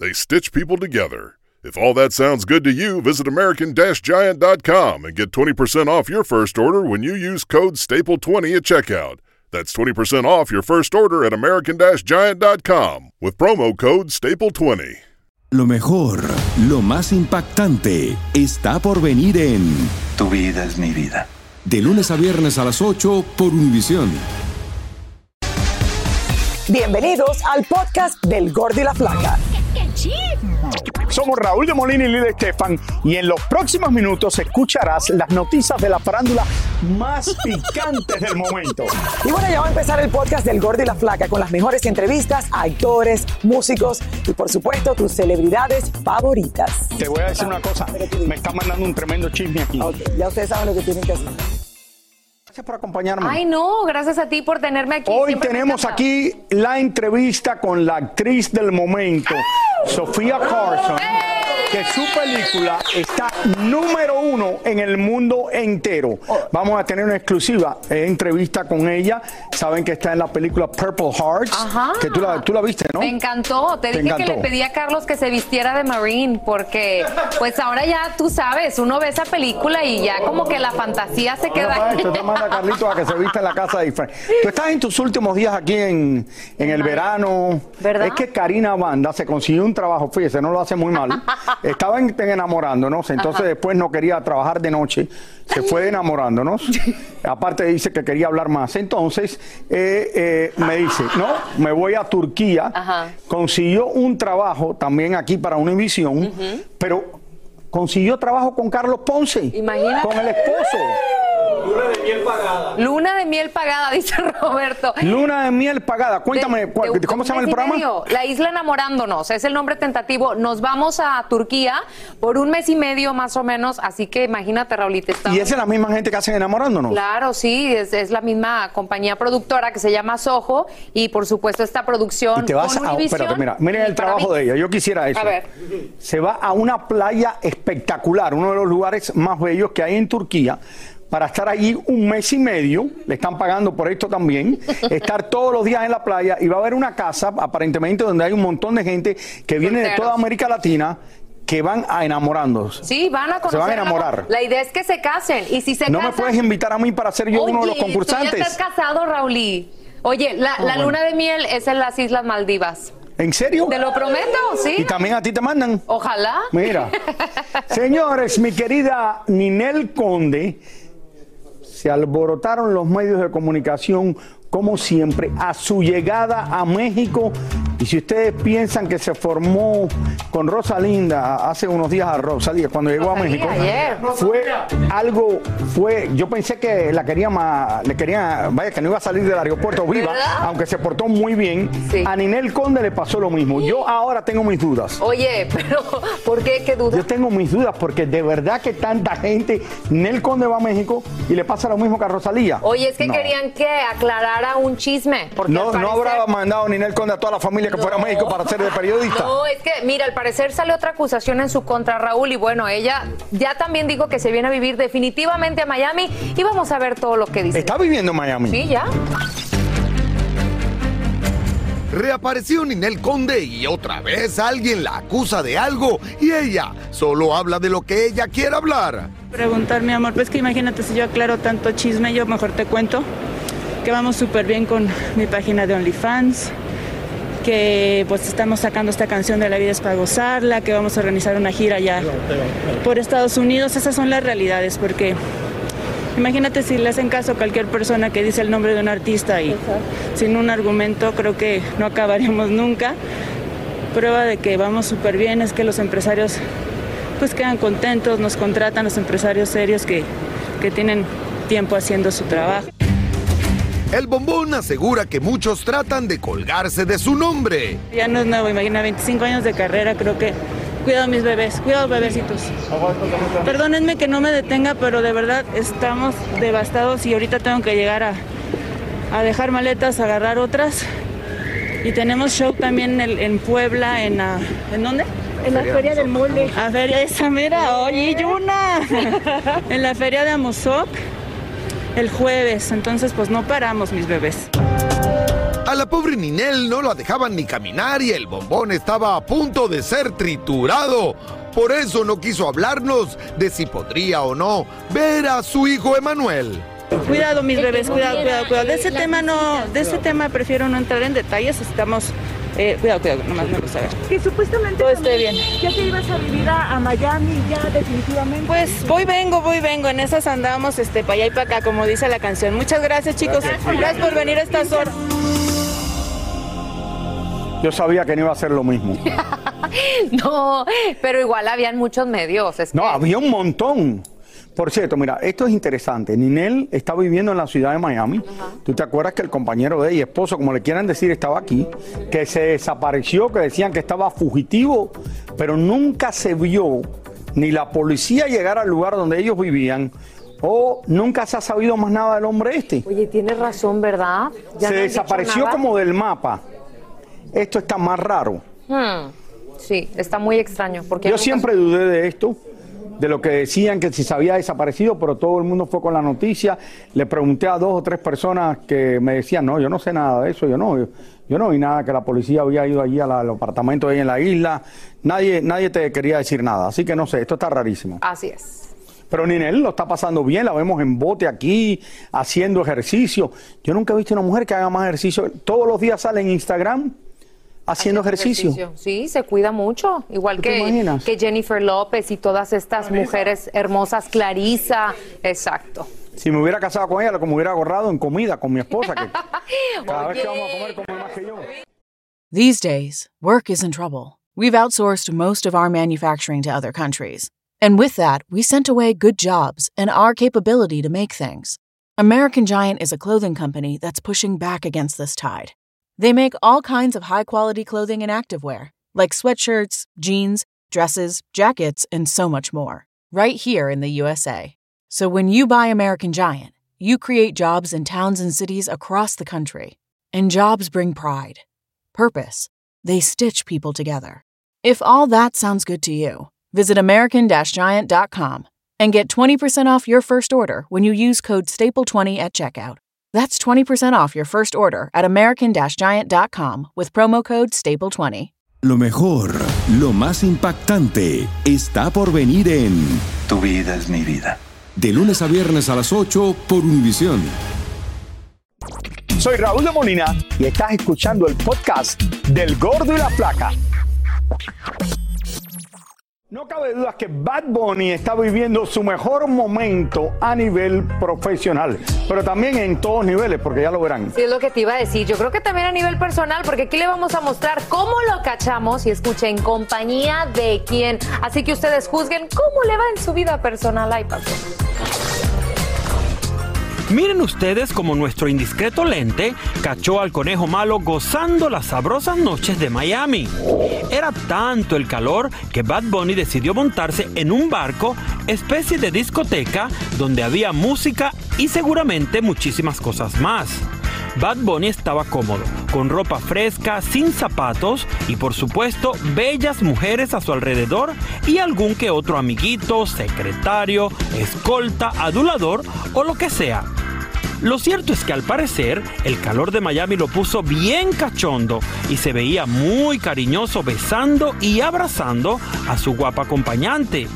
They stitch people together. If all that sounds good to you, visit American Giant.com and get 20% off your first order when you use code STAPLE20 at checkout. That's 20% off your first order at American Giant.com with promo code STAPLE20. Lo mejor, lo más impactante, está por venir en Tu vida es mi vida. De lunes a viernes a las 8 por Univisión. Bienvenidos al podcast del Gordi y la Flaca. Somos Raúl de Molina y Lidia Estefan y en los próximos minutos escucharás las noticias de la farándula más picantes del momento. Y bueno, ya va a empezar el podcast del Gordi y la Flaca con las mejores entrevistas a actores, músicos y por supuesto tus celebridades favoritas. Te voy a decir una cosa, me está mandando un tremendo chisme aquí. Ok, ya ustedes saben lo que tienen que hacer. Gracias por acompañarme. Ay, no, gracias a ti por tenerme aquí. Hoy Siempre tenemos aquí la entrevista con la actriz del momento, Sofía Carson, que su película está número uno en el mundo entero. Vamos a tener una exclusiva eh, entrevista con ella. Saben que está en la película Purple Hearts, Ajá. que tú la, tú la viste, ¿no? Me encantó. Te, Te dije que le pedí a Carlos que se vistiera de Marine porque pues ahora ya tú sabes, uno ve esa película y ya como que la fantasía se queda ahí. esto, te manda Carlito a que se vista en la casa de. Tú estás en tus últimos días aquí en, en el verano. ¿Verdad? Es que Karina Banda se consiguió un trabajo, fíjese, no lo hace muy mal. Estaba en- enamorándonos, entonces después no quería trabajar de noche. Se fue enamorándonos. Aparte dice que quería hablar más. Entonces eh, eh, me dice, no, me voy a Turquía. Ajá. Consiguió un trabajo también aquí para Univisión, pero consiguió trabajo con Carlos Ponce. Imagínate. Con el esposo. Luna de miel pagada, dice Roberto. Luna de miel pagada. Cuéntame, De- ¿cuál- de- de ¿cómo un se llama el programa? medio. La isla enamorándonos, es el nombre tentativo. Nos vamos a Turquía por un mes y medio más o menos, así que imagínate, Raulita. estamos- Y esa es la misma gente que hacen enamorándonos. Claro, sí, es, es la misma compañía productora que se llama Soho y por supuesto esta producción Y te vas con a. Univision Espérate, mira, miren el trabajo mí- de ella. Yo quisiera eso. A ver. Se va a una playa espectacular, uno de los lugares más bellos que hay en Turquía. Para estar allí un mes y medio, le están pagando por esto también, estar todos los días en la playa y va a haber una casa, aparentemente, donde hay un montón de gente que viene de toda América Latina que van a enamorándose. Sí, van a conocer. van a enamorar. La idea es que se casen y si se No me puedes invitar a mí para ser yo uno de los Oye, Tú ya concursantes. estás casado, Raulí. Oye, la, la bueno. luna de miel es en las Islas Maldivas. ¿En serio? Te lo prometo, sí. Y también a ti te mandan. Ojalá. Mira, señores, mi querida Ninel Conde, se alborotaron los medios de comunicación como siempre a su llegada a México. Y si ustedes piensan que se formó con Rosalinda hace unos días a Rosalía cuando llegó a México, ayer. fue algo, fue, yo pensé que la quería más, le quería, vaya que no iba a salir del aeropuerto viva, ¿Verdad? aunque se portó muy bien. Sí. A Ninel Conde le pasó lo mismo. Yo ahora tengo mis dudas. Oye, pero ¿por qué? ¿Qué duda? Yo tengo mis dudas porque de verdad que tanta gente, Nel Conde va a México y le pasa lo mismo que a Rosalía. Oye, es que No. querían que aclarara un chisme. Porque No, no habrá mandado Ninel Conde a toda la familia que fuera a. México para ser de periodista. No, es que, mira, al parecer sale otra acusación en su contra, Raúl, y bueno, ella ya también dijo que se viene a vivir definitivamente a Miami y vamos a ver todo lo que dice. Está viviendo en Miami. Sí, ya. Reapareció Ninel Conde y otra vez alguien la acusa de algo y ella solo habla de lo que ella quiere hablar. Preguntar, mi amor, pues que imagínate si yo aclaro tanto chisme, yo mejor te cuento que vamos súper bien con mi página de OnlyFans, que pues estamos sacando esta canción de La vida es para gozarla, que vamos a organizar una gira ya por Estados Unidos. Esas son las realidades, porque imagínate si le hacen caso a cualquier persona que dice el nombre de un artista y sin un argumento, creo que no acabaríamos nunca. Prueba de que vamos súper bien es que los empresarios pues quedan contentos, nos contratan los empresarios serios que, que tienen tiempo haciendo su trabajo. El bombón asegura que muchos tratan de colgarse de su nombre. Ya no es nuevo, imagina, 25 años de carrera, creo que cuidado mis bebés, cuidado bebecitos. Perdónenme que no me detenga, pero de verdad estamos devastados y ahorita tengo que llegar a, a dejar maletas, agarrar otras. Y tenemos show también en, en Puebla, en, ¿en dónde? En la Feria del Mole. A Feria esa, mira, oye, Yuna. en la Feria de Amozoc el jueves, entonces pues no paramos mis bebés. A la pobre Ninel no la dejaban ni caminar y el bombón estaba a punto de ser triturado. Por eso no quiso hablarnos de si podría o no ver a su hijo Emanuel. Cuidado mis bebés, cuidado, cuidado, cuidado. De ese tema no, de ese tema prefiero no entrar en detalles. Estamos, eh, cuidado, cuidado, nomás me gusta ver. Que supuestamente Todo esté bien. ya te ibas a vivir a, a Miami ya definitivamente. Pues voy, vengo, voy, vengo. En esas andamos, este, para allá y para acá, como dice la canción. Muchas gracias, chicos. Gracias, por venir a estas horas. Yo sabía que no iba a ser lo mismo. No, pero igual habían muchos medios. es No, que- había un montón. Por cierto, mira, esto es interesante. Ninel está viviendo en la ciudad de Miami. ¿Tú te acuerdas que el compañero de ella, esposo, como le quieran decir, estaba aquí? Que se desapareció, que decían que estaba fugitivo, pero nunca se vio ni la policía llegar al lugar donde ellos vivían o nunca se ha sabido más nada del hombre este. Oye, tienes razón, ¿verdad? Ya se no desapareció como del mapa. Esto está más raro. Hmm, Sí, está muy extraño. Porque Yo nunca- siempre dudé de esto, de lo que decían que si se había desaparecido, pero todo el mundo fue con la noticia. Le pregunté a dos o tres personas que me decían, no, yo no sé nada de eso, yo no, yo, yo no vi nada que la policía había ido allí al apartamento ahí en la isla. Nadie, nadie te quería decir nada, así que no sé, esto está rarísimo. Así es. Pero Ninel lo está pasando bien, la vemos en bote aquí, haciendo ejercicio. Yo nunca he visto una mujer que haga más ejercicio. Todos los días sale en Instagram haciendo ejercicio. Sí, se cuida mucho. Igual ¿Tú te que, que Jennifer López y todas estas mujeres hermosas, Clarisa. Exacto. Si me hubiera casado con ella, lo que me hubiera ahorrado en comida con mi esposa, que cada vez que vamos a comer come más que yo. These days, work is in trouble. We've outsourced most of our manufacturing to other countries. And with that, we sent away good jobs and our capability to make things. American Giant is a clothing company that's pushing back against this tide. They make all kinds of high quality clothing and activewear, like sweatshirts, jeans, dresses, jackets, and so much more, right here in the USA. So when you buy American Giant, you create jobs in towns and cities across the country. And jobs bring pride purpose. They stitch people together. If all that sounds good to you, visit American Giant.com and get 20% off your first order when you use code STAPLE20 at checkout. That's 20% off your first order at American Giant.com with promo code STAPLE20. Lo mejor, lo más impactante, está por venir en Tu vida es mi vida. De lunes a viernes a las 8 por Univisión. Soy Raúl de Molina y estás escuchando el podcast del Gordo y la Flaca. No cabe duda que Bad Bunny está viviendo su mejor momento a nivel profesional, pero también en todos niveles, porque ya lo verán. Sí, es lo que te iba a decir. Yo creo que también a nivel personal, porque aquí le vamos a mostrar cómo lo cachamos y escuchen compañía de quién. Así que ustedes juzguen cómo le va en su vida personal. Paso. Miren ustedes como nuestro indiscreto lente cachó al conejo malo gozando las sabrosas noches de Miami. Era tanto el calor que Bad Bunny decidió montarse en un barco, especie de discoteca, donde había música y seguramente muchísimas cosas más. Bad Bunny estaba cómodo, con ropa fresca, sin zapatos y por supuesto bellas mujeres a su alrededor y algún que otro amiguito, secretario, escolta, adulador o lo que sea. Lo cierto es que al parecer el calor de Miami lo puso bien cachondo y se veía muy cariñoso besando y abrazando a su guapa acompañante,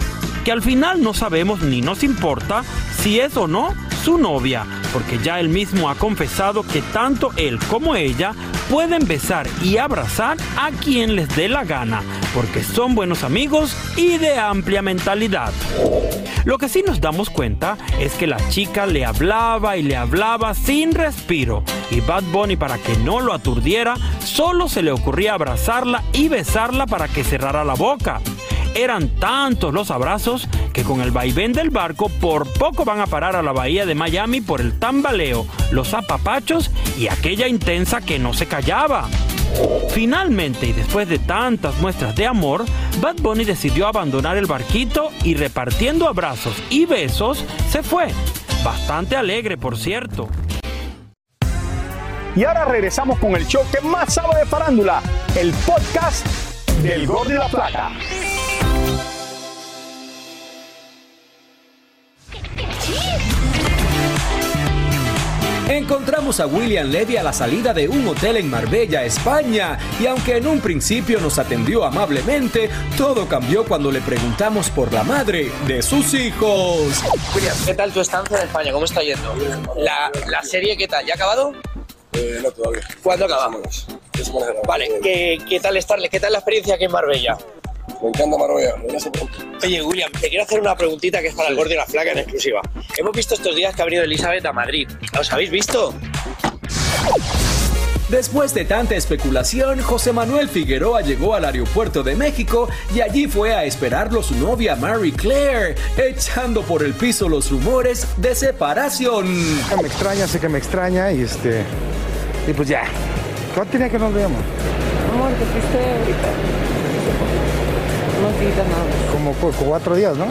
que al final no sabemos ni nos importa si es o no su novia, porque ya él mismo ha confesado que tanto él como ella pueden besar y abrazar a quien les dé la gana, porque son buenos amigos y de amplia mentalidad. Lo que sí nos damos cuenta es que la chica le hablaba y le hablaba sin respiro y Bad Bunny para que no lo aturdiera solo se le ocurría abrazarla y besarla para que cerrara la boca. Eran tantos los abrazos que con el vaivén del barco por poco van a parar a la bahía de Miami por el tambaleo, los apapachos y aquella intensa que no se callaba. Finalmente, y después de tantas muestras de amor, Bad Bunny decidió abandonar el barquito y repartiendo abrazos y besos, se fue. Bastante alegre, por cierto. Y ahora regresamos con el show que más sabe de farándula, el podcast del Gol de la Plata. Encontramos a William Levy a la salida de un hotel en Marbella, España, y aunque en un principio nos atendió amablemente, todo cambió cuando le preguntamos por la madre de sus hijos. William, ¿qué tal tu estancia en España? ¿Cómo está yendo? ¿La, la serie qué tal? ¿Ya ha acabado? Eh, no todavía. ¿Cuándo acabamos? Vale, ¿qué, ¿qué tal estarle? ¿Qué tal la experiencia aquí en Marbella? Me encanta Marbella. Oye, William, te quiero hacer una preguntita que es para el gordo y la flaca en exclusiva. Hemos visto estos días que ha venido Elizabeth a Madrid. ¿Os habéis visto? Después de tanta especulación, José Manuel Figueroa llegó al aeropuerto de México y allí fue a esperarlo su novia Mary Claire, echando por el piso los rumores de separación. Me extraña, sé que me extraña y este. Y pues ya. ¿Cuánto tenía que nos veamos? Amor, te fuiste ahorita. Como cuatro días, ¿no?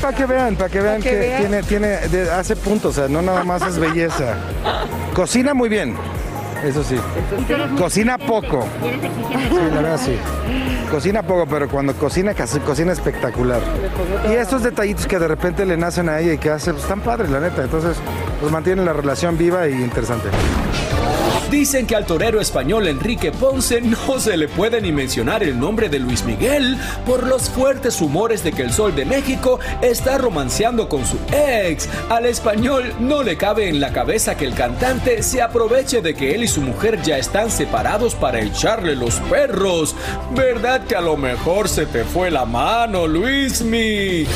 Para que vean, para que vean que que, vean. tiene, tiene, de- hace puntos, o sea, no nada más es belleza. Cocina muy bien, eso sí. Cocina poco. Sí, la verdad sí. Cocina poco, pero cuando cocina, cocina espectacular. Y estos detallitos que de repente le nacen a ella y que hace, pues están padres, la neta. Entonces, pues mantienen la relación viva y interesante. Dicen que al torero español Enrique Ponce no se le puede ni mencionar el nombre de Luis Miguel por los fuertes humores de que el Sol de México está romanceando con su ex. Al español no le cabe en la cabeza que el cantante se aproveche de que él y su mujer ya están separados para echarle los perros. ¿Verdad que a lo mejor se te fue la mano, Luismi?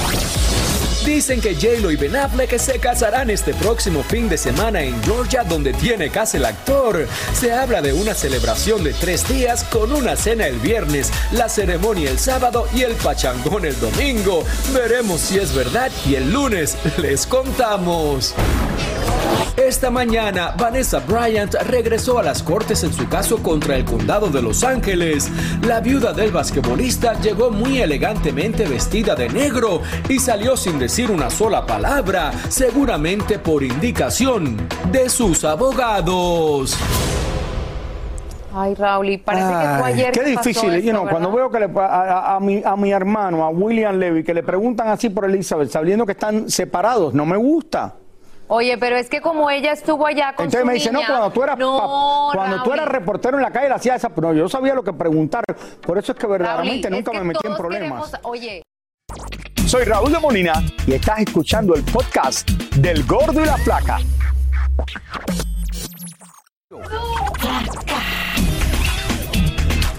Dicen que J-Lo y Ben Affleck se casarán este próximo fin de semana en Georgia, donde tiene casa el actor. Se habla de una celebración de tres días con una cena el viernes, la ceremonia el sábado y el pachangón el domingo. Veremos si es verdad y el lunes les contamos. Esta mañana, Vanessa Bryant regresó a las cortes en su caso contra el condado de Los Ángeles. La viuda del basquetbolista llegó muy elegantemente vestida de negro y salió sin decir una sola palabra, seguramente por indicación de sus abogados. Ay, Raúl, y parece que fue Ay, ayer. Qué que pasó difícil, esto, you know, cuando veo que le, pa- a, a- a mi, a mi hermano, a William Levy, que le preguntan así por Elizabeth, sabiendo que están separados, no me gusta. Oye, pero es que como ella estuvo allá con Entonces su me dice, no, cuando tú eras No, cuando tú eras reportero en la calle, le hacía esa, pero yo sabía lo que preguntar. Por eso es que verdaderamente Raúl, nunca es que me metí en problemas. queremos- Oye, Soy Raúl de Molina y estás escuchando el podcast del Gordo y la Flaca.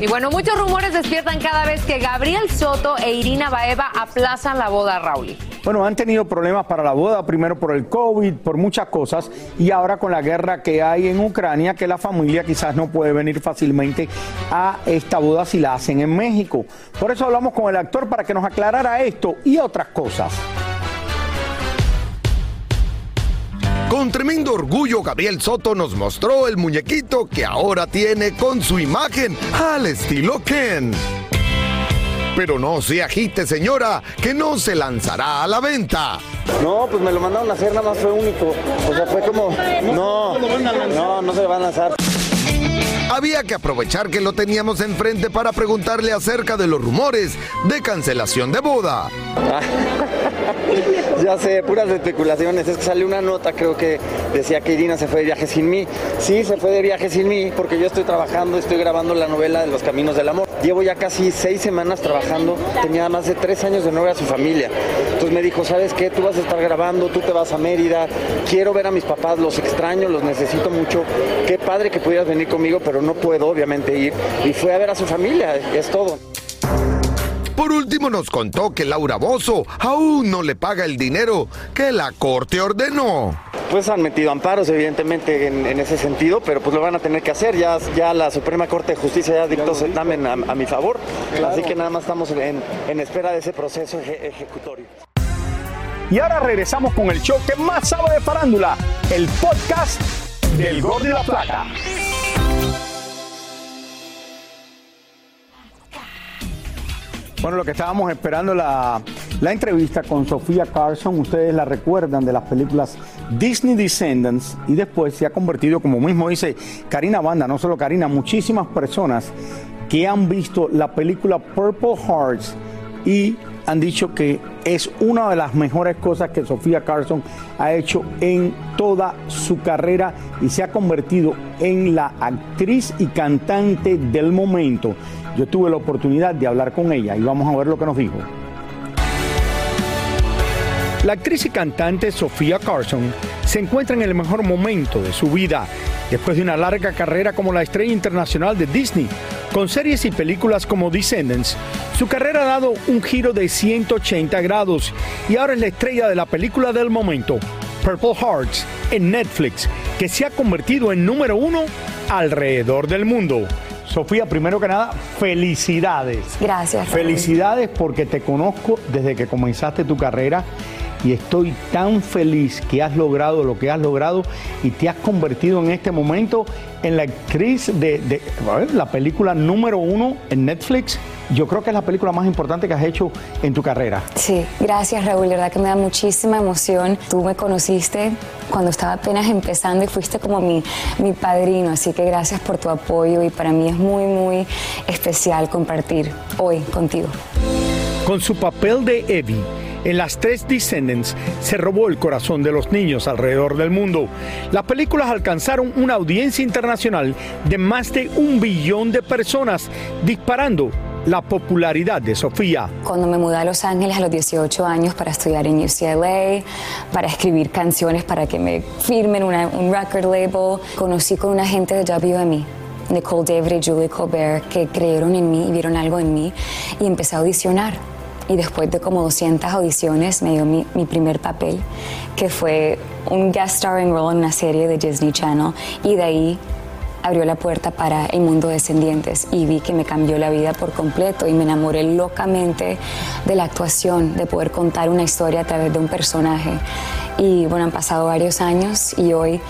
Y bueno, muchos rumores despiertan cada vez que Gabriel Soto e Irina Baeva aplazan la boda, Raúl. Bueno, han tenido problemas para la boda, primero por el COVID, por muchas cosas, y ahora con la guerra que hay en Ucrania, que la familia quizás no puede venir fácilmente a esta boda si la hacen en México. Por eso hablamos con el actor para que nos aclarara esto y otras cosas. Con tremendo orgullo, Gabriel Soto nos mostró el muñequito que ahora tiene con su imagen al estilo Ken. Pero no se agite, señora, que no se lanzará a la venta. No, pues me lo mandaron a hacer, nada más fue único. O sea, fue como. No, no, no se lo van a lanzar. Había que aprovechar que lo teníamos enfrente para preguntarle acerca de los rumores de cancelación de boda. Ya sé, puras especulaciones. Es que salió una nota, creo que decía que Irina se fue de viaje sin mí. Sí, se fue de viaje sin mí porque yo estoy trabajando, estoy grabando la novela de Los Caminos del Amor. Llevo ya casi seis semanas trabajando. Tenía más de tres años de no a su familia. Entonces me dijo, ¿sabes qué? Tú vas a estar grabando, tú te vas a Mérida. Quiero ver a mis papás, los extraño, los necesito mucho. Qué padre que pudieras venir conmigo, pero no puedo obviamente ir. Y fue a ver a su familia, es todo. Por último nos contó que Laura Bozo aún no le paga el dinero que la corte ordenó. Pues han metido amparos, evidentemente, en, en ese sentido, pero pues lo van a tener que hacer. Ya, ya la Suprema Corte de Justicia ya dictó certamen a, a mi favor. Así que nada más estamos en, en espera de ese proceso eje- ejecutorio. Y ahora regresamos con el show que más sabe de farándula, el podcast del Gordo y la Plata. Bueno, lo que estábamos esperando la, la entrevista con Sofía Carson, ustedes la recuerdan de las películas Disney Descendants y después se ha convertido, como mismo dice Karina Banda, no solo Karina, muchísimas personas que han visto la película Purple Hearts y han dicho que es una de las mejores cosas que Sofía Carson ha hecho en toda su carrera y se ha convertido en la actriz y cantante del momento. Yo tuve la oportunidad de hablar con ella y vamos a ver lo que nos dijo. La actriz y cantante Sofía Carson se encuentra en el mejor momento de su vida, después de una larga carrera como la estrella internacional de Disney, con series y películas como Descendants. Su carrera ha dado un giro de 180 grados y ahora es la estrella de la película del momento, Purple Hearts, en Netflix, que se ha convertido en número uno alrededor del mundo. Sofía, primero que nada, felicidades. Gracias. Raúl. Felicidades porque te conozco desde que comenzaste tu carrera y estoy tan feliz que has logrado lo que has logrado y te has convertido en este momento en la actriz de, de- a ver, la película número uno en Netflix. Yo creo que es la película más importante que has hecho en tu carrera. Sí, gracias Raúl, de verdad que me da muchísima emoción. Tú me conociste cuando estaba apenas empezando y fuiste como mi, mi padrino, así que gracias por tu apoyo y para mí es muy, muy especial compartir hoy contigo. Con su papel de Evie en las tres Descendants se robó el corazón de los niños alrededor del mundo. Las películas alcanzaron una audiencia internacional de más de un billón de personas, disparando la popularidad de Sofía. Cuando me mudé a Los Ángeles a los 18 años para estudiar en UCLA, para escribir canciones para que me firmen un record label, conocí con una gente de WME. Nicole David y Julie Colbert, que creyeron en mí y vieron algo en mí, y empecé a audicionar. Y después de como 200 audiciones me dio mi, mi primer papel, que fue un guest starring role en una serie de Disney Channel, y de ahí abrió la puerta para el mundo de descendientes y vi que me cambió la vida por completo y me enamoré locamente de la actuación, de poder contar una historia a través de un personaje. Y bueno, han pasado varios años y hoy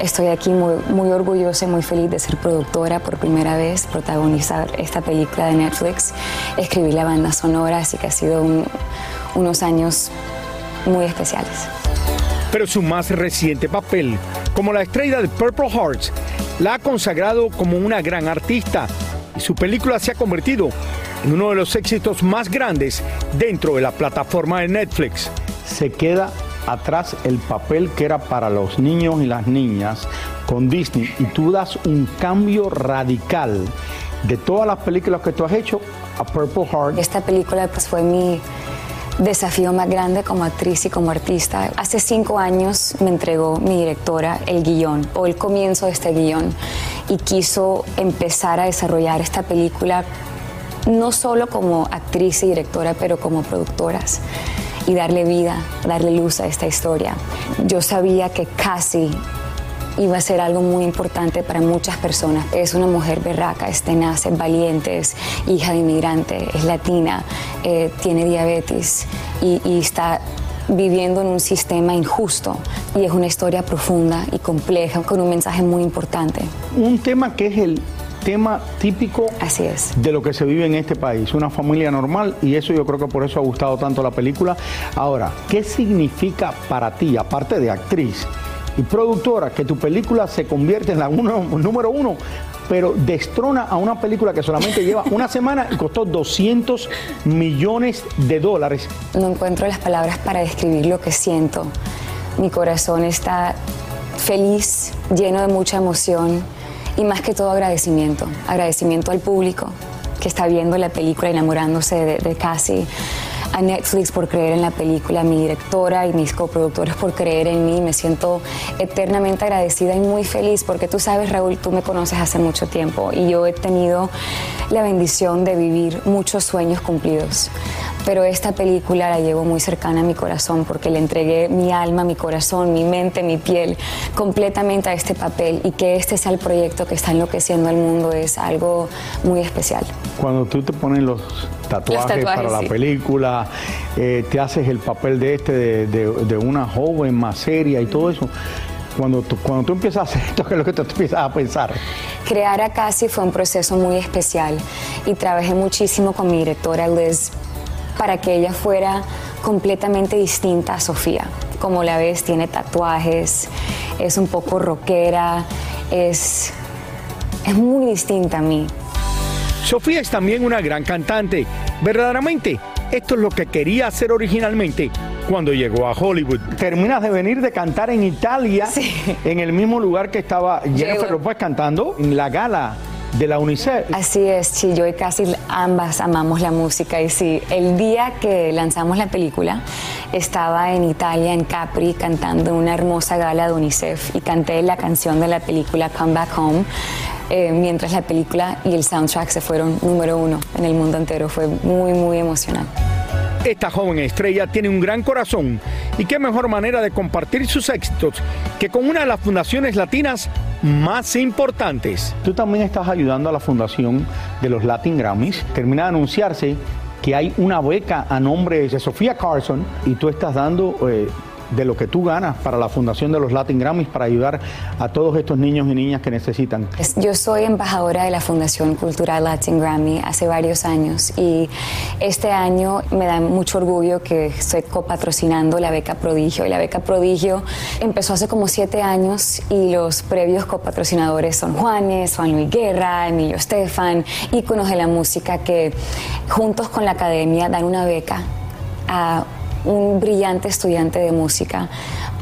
estoy aquí muy, muy orgullosa y muy feliz de ser productora por primera vez, protagonizar esta película de Netflix, escribir la banda sonora, así que ha sido un- unos años muy especiales. Pero su más reciente papel, como la estrella de Purple Hearts, la ha consagrado como una gran artista y su película se ha convertido en uno de los éxitos más grandes dentro de la plataforma de Netflix. Se queda atrás el papel que era para los niños y las niñas con Disney y tú das un cambio radical de todas las películas que tú has hecho a Purple Heart. Esta película pues fue mi desafío más grande como actriz y como artista. Hace cinco años me entregó mi directora el guion o el comienzo de este guion y quiso empezar a desarrollar esta película no solo como actriz y directora, pero como productoras y darle vida, darle luz a esta historia. Yo sabía que casi iba a ser algo muy importante para muchas personas. Es una mujer berraca, es tenaz, es valiente, es hija de inmigrante, es latina, eh, tiene diabetes y, y está viviendo en un sistema injusto. Y es una historia profunda y compleja con un mensaje muy importante. Un tema que es el tema típico Así es. de lo que se vive en este país, una familia normal y eso yo creo que por eso ha gustado tanto la película. Ahora, ¿qué significa para ti, aparte de actriz y productora, que tu película se convierte en la uno- número uno, pero destrona a una película que solamente lleva una semana y costó 200 millones de dólares? No encuentro las palabras para describir lo que siento. Mi corazón está feliz, lleno de mucha emoción y más que todo agradecimiento. Agradecimiento al público que está viendo la película, enamorándose de, de Cassie. A Netflix por creer en la película, a mi directora y mis coproductores por creer en mí. Me siento eternamente agradecida y muy feliz porque tú sabes, Raúl, tú me conoces hace mucho tiempo y yo he tenido la bendición de vivir muchos sueños cumplidos. Pero esta película la llevo muy cercana a mi corazón porque le entregué mi alma, mi corazón, mi mente, mi piel completamente a este papel y que este sea el proyecto que está enloqueciendo al mundo es algo muy especial. Cuando tú te pones los tatuajes, tatuajes, para la película, eh, te haces el papel de este, de, de- de una joven más seria y todo eso. Cuando tú, cuando tú empiezas a hacer esto, ¿qué es lo que tú empiezas a pensar? Crear a Cassie fue un proceso muy especial y trabajé muchísimo con mi directora Liz para que ella fuera completamente distinta a Sofía. Como la ves, tiene tatuajes, es un poco rockera, es, es muy distinta a mí. Sofía es también una gran cantante. Verdaderamente, esto es lo que quería hacer originalmente cuando llegó a Hollywood. Terminas de venir de cantar en Italia, en el mismo lugar que estaba Jennifer Llego. López cantando en la gala de la UNICEF. Así es, sí, yo y casi ambas amamos la música y sí, el día que lanzamos la película estaba en Italia, en Capri, cantando una hermosa gala de UNICEF y canté la canción de la película Come Back Home. eh, mientras la película y el soundtrack se fueron número uno en el mundo entero. Fue muy, muy emocionante. Esta joven estrella tiene un gran corazón y qué mejor manera de compartir sus éxitos que con una de las fundaciones latinas más importantes. Tú también estás ayudando a la fundación de los Latin Grammys. Termina de anunciarse que hay una beca a nombre de Sofía Carson y tú estás dando eh, de lo que tú ganas para la fundación de los Latin Grammys para ayudar a todos estos niños y niñas que necesitan. Es- Yo soy embajadora de la Fundación Cultural Latin Grammy hace varios años y este año me da mucho orgullo que estoy copatrocinando la beca Prodigio. Y la beca Prodigio empezó hace como siete años y los previos copatrocinadores son Juanes, Juan Luis Guerra, Emilio Estefan, íconos de la música que juntos con la academia dan una beca a un brillante estudiante de música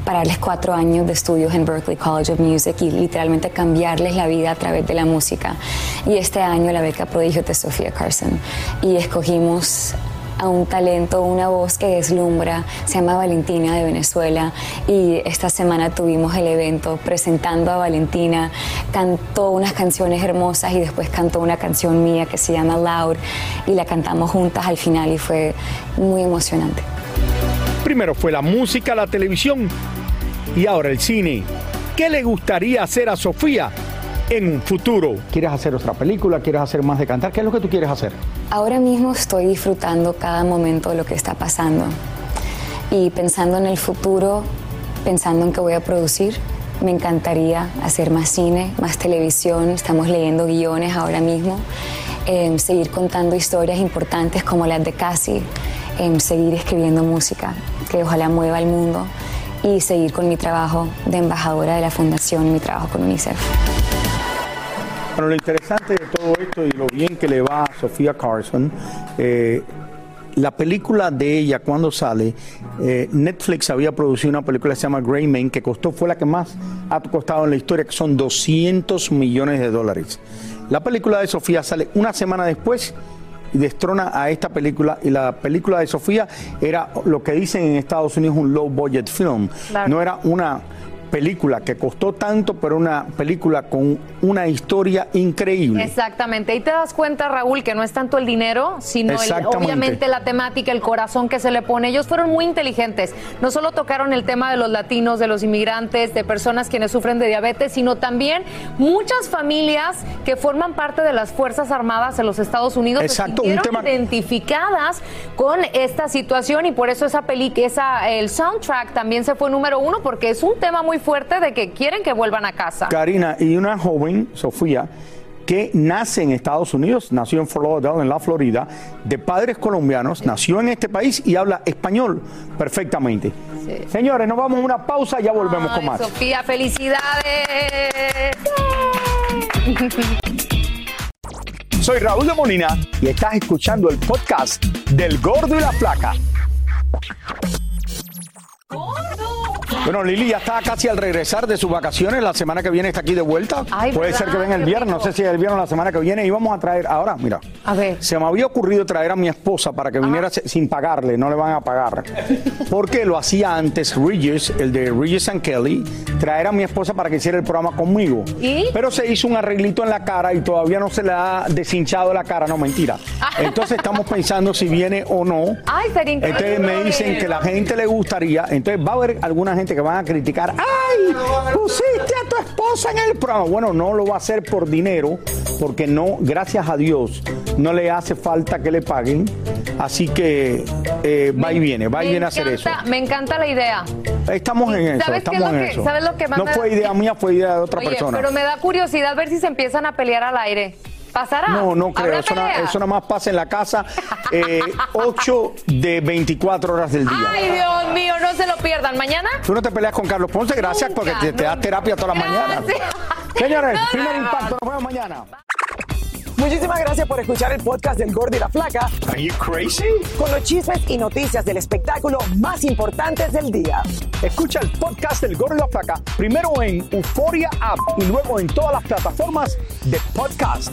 para darles cuatro años de estudios en Berklee College of Music y literalmente cambiarles la vida a través de la música. Y este año la beca prodigio de Sofía Carson. Y escogimos a un talento, una voz que deslumbra, se llama Valentina de Venezuela y esta semana tuvimos el evento presentando a Valentina, cantó unas canciones hermosas y después cantó una canción mía que se llama Loud y la cantamos juntas al final y fue muy emocionante. Primero fue la música, la televisión y ahora el cine. ¿Qué le gustaría hacer a Sofía en un futuro? ¿Quieres hacer otra película? ¿Quieres hacer más de cantar? ¿Qué es lo que tú quieres hacer? Ahora mismo estoy disfrutando cada momento de lo que está pasando y pensando en el futuro, pensando en qué voy a producir. Me encantaría hacer más cine, más televisión. Estamos leyendo guiones ahora mismo. Em, seguir contando historias importantes como las de Cassie. Em, seguir escribiendo música que ojalá mueva al mundo. Y seguir con mi trabajo de embajadora de la fundación y mi trabajo con UNICEF. Bueno, lo interesante de todo esto y lo bien que le va a Sofía Carson, eh, la película de ella cuando sale, eh, Netflix había producido una película que se llama Grey Man, que costó, fue la que más ha costado en la historia, que son 200 millones de dólares. La película de Sofía sale una semana después y destrona a esta película y la película de Sofía era lo que dicen en Estados Unidos un low budget film. Claro. No era una película que costó tanto, pero una película con una historia increíble. Exactamente. Ahí te das cuenta, Raúl, que no es tanto el dinero, sino el- obviamente la temática, el corazón que se le pone. Ellos fueron muy inteligentes. No solo tocaron el tema de los latinos, de los inmigrantes, de personas quienes sufren de diabetes, sino también muchas familias que forman parte de las Fuerzas Armadas en los Estados Unidos Exacto, se un tema- identificadas con esta situación y por eso esa peli, esa, el soundtrack también se fue número uno porque es un tema muy fuerte de que quieren que vuelvan a casa. Karina, y una joven, Sofía, que nace en Estados Unidos, nació en Fort Lauderdale, en la Florida, de padres colombianos, nació en este país y habla español perfectamente. Señores, nos vamos a una pausa y ya volvemos con más. Sofía, felicidades. Soy Raúl de Molina y estás escuchando el podcast del Gordo y la Flaca. Bueno, Lili ya está casi al regresar de sus vacaciones. La semana que viene está aquí de vuelta. Ay, Puede ser que venga el viernes. No sé si el viernes o la semana que viene. Y vamos a traer, ahora, mira. A ver. Se me había ocurrido traer a mi esposa para que viniera sin pagarle, no le van a pagar. Porque lo hacía antes Regis, el de Regis and Kelly, traer a mi esposa para que hiciera el programa conmigo. ¿Y? Pero se hizo un arreglito en la cara y todavía no se le ha deshinchado la cara, no, mentira. Entonces estamos pensando si viene o no. Ay, sería increíble. Entonces me dicen que la gente le gustaría, entonces va a haber alguna gente que van a criticar, ¡ay! Pusiste a tu esposa en el programa. Bueno, no lo va a hacer por dinero, porque no, gracias a Dios, no le hace falta que le paguen. Así que eh, va y viene, va y viene a hacer eso. Me encanta la idea. Estamos en eso, ¿Sabes qué es estamos en que- eso. sabes lo que más no fue idea mía, fue idea de otra Oye, persona. pero me da curiosidad ver si se empiezan a pelear al aire. ¿Pasará? No, no creo. ¿Habrá Eso, na- eso nada más pasa en la casa eh, 8 de 24 horas del día. Ay, Dios mío, no se lo pierdan. ¿Mañana? Tú no te peleas con Carlos Ponce, gracias porque te, te das terapia todas las mañanas. Señores, No, primer no. impacto, nos vemos mañana. Muchísimas gracias por escuchar el podcast del Gordo y la Flaca. Are you crazy? Con los chismes y noticias del espectáculo más importantes del día. Escucha el podcast del Gordo y la Flaca primero en Euforia App y luego en todas las plataformas de podcast.